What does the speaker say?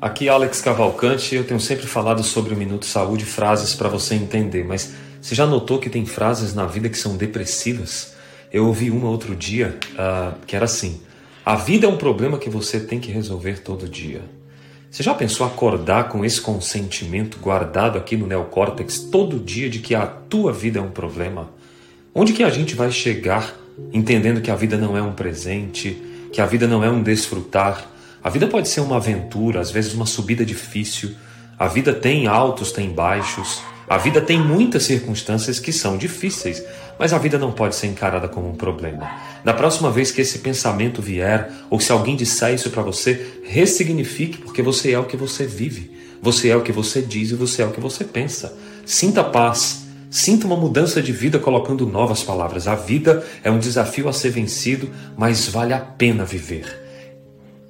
Aqui Alex Cavalcante, eu tenho sempre falado sobre o Minuto Saúde, frases para você entender, mas você já notou que tem frases na vida que são depressivas? Eu ouvi uma outro dia uh, que era assim: a vida é um problema que você tem que resolver todo dia. Você já pensou acordar com esse consentimento guardado aqui no neocórtex todo dia de que a tua vida é um problema? Onde que a gente vai chegar entendendo que a vida não é um presente, que a vida não é um desfrutar? A vida pode ser uma aventura, às vezes uma subida difícil. A vida tem altos, tem baixos. A vida tem muitas circunstâncias que são difíceis, mas a vida não pode ser encarada como um problema. Da próxima vez que esse pensamento vier, ou se alguém disser isso para você, ressignifique, porque você é o que você vive, você é o que você diz e você é o que você pensa. Sinta paz, sinta uma mudança de vida colocando novas palavras. A vida é um desafio a ser vencido, mas vale a pena viver.